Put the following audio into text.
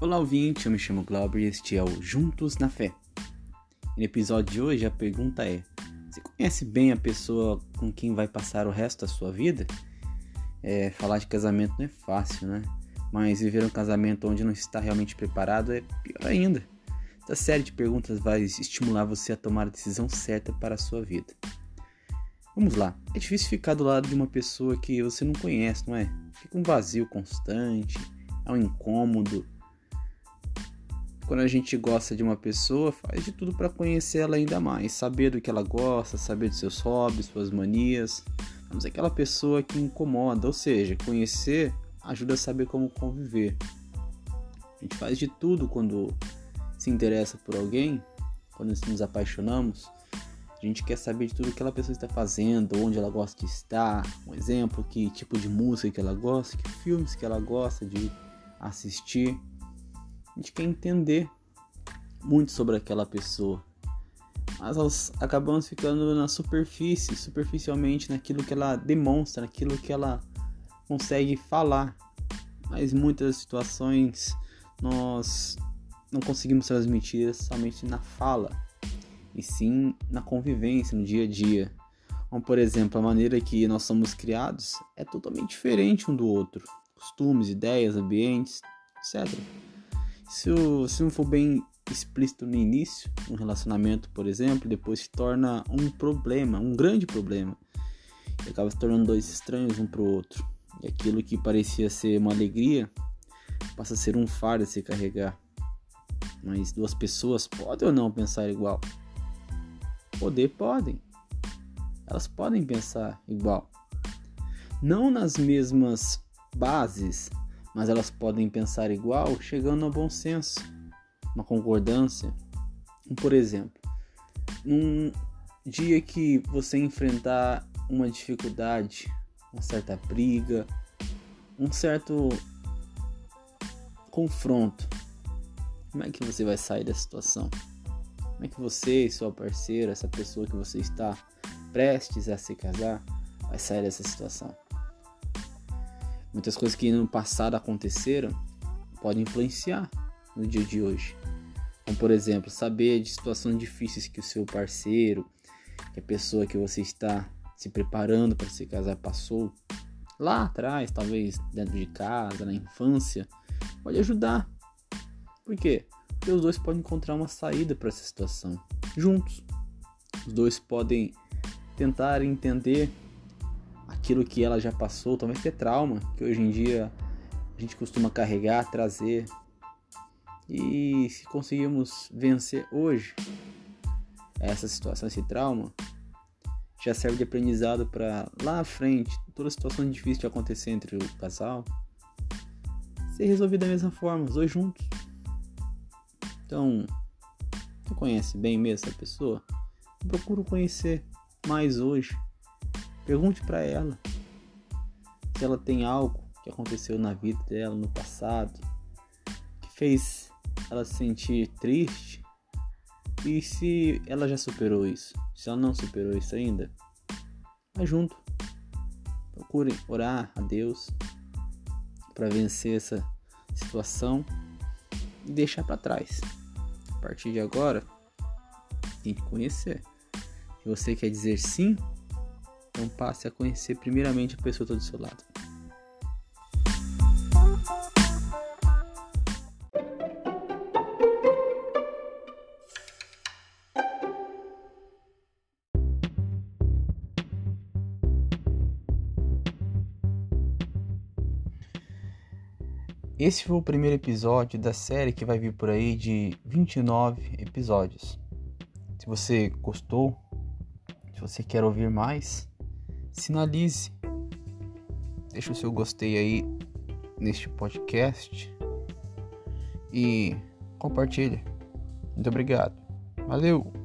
Olá, ouvinte, eu me chamo Glauber e este é o Juntos na Fé. no episódio de hoje, a pergunta é: Você conhece bem a pessoa com quem vai passar o resto da sua vida? É, falar de casamento não é fácil, né? Mas viver um casamento onde não está realmente preparado é pior ainda. Essa série de perguntas vai estimular você a tomar a decisão certa para a sua vida. Vamos lá. É difícil ficar do lado de uma pessoa que você não conhece, não é? Fica um vazio constante, é um incômodo. Quando a gente gosta de uma pessoa, faz de tudo para conhecer ela ainda mais, saber do que ela gosta, saber dos seus hobbies, suas manias. Vamos aquela pessoa que incomoda, ou seja, conhecer ajuda a saber como conviver. A gente faz de tudo quando se interessa por alguém, quando nos apaixonamos a gente quer saber de tudo que aquela pessoa está fazendo, onde ela gosta de estar, um exemplo, que tipo de música que ela gosta, que filmes que ela gosta de assistir. A gente quer entender muito sobre aquela pessoa. Mas nós acabamos ficando na superfície, superficialmente naquilo que ela demonstra, naquilo que ela consegue falar. Mas muitas situações nós não conseguimos transmitir somente na fala e sim na convivência, no dia a dia. Como, por exemplo, a maneira que nós somos criados é totalmente diferente um do outro. Costumes, ideias, ambientes, etc. Se, se não for bem explícito no início, um relacionamento, por exemplo, depois se torna um problema, um grande problema. E acaba se tornando dois estranhos um para o outro. E aquilo que parecia ser uma alegria passa a ser um fardo a se carregar. Mas duas pessoas podem ou não pensar igual? Poder podem. Elas podem pensar igual. Não nas mesmas bases, mas elas podem pensar igual, chegando a bom senso, uma concordância. Por exemplo, num dia que você enfrentar uma dificuldade, uma certa briga, um certo confronto, como é que você vai sair da situação? Como é que você e sua parceira, essa pessoa que você está prestes a se casar, vai sair dessa situação? Muitas coisas que no passado aconteceram podem influenciar no dia de hoje. Como, por exemplo, saber de situações difíceis que o seu parceiro, que a pessoa que você está se preparando para se casar passou lá atrás, talvez dentro de casa, na infância, pode ajudar. Por quê? Porque os dois podem encontrar uma saída para essa situação juntos. Os dois podem tentar entender aquilo que ela já passou, talvez ter trauma, que hoje em dia a gente costuma carregar, trazer. E se conseguirmos vencer hoje essa situação, esse trauma, já serve de aprendizado para lá na frente, todas as situações difíceis de acontecer entre o casal, ser resolvida da mesma forma, os dois juntos. Então, você conhece bem mesmo essa pessoa? Procuro conhecer mais hoje. Pergunte para ela se ela tem algo que aconteceu na vida dela no passado que fez ela se sentir triste e se ela já superou isso. Se ela não superou isso ainda, vai junto. Procure orar a Deus para vencer essa situação e deixar para trás. A partir de agora, tem que conhecer. Se você quer dizer sim, então passe a conhecer primeiramente a pessoa está do seu lado. Esse foi o primeiro episódio da série que vai vir por aí de 29 episódios. Se você gostou, se você quer ouvir mais, sinalize. Deixa o seu gostei aí neste podcast e compartilhe. Muito obrigado. Valeu!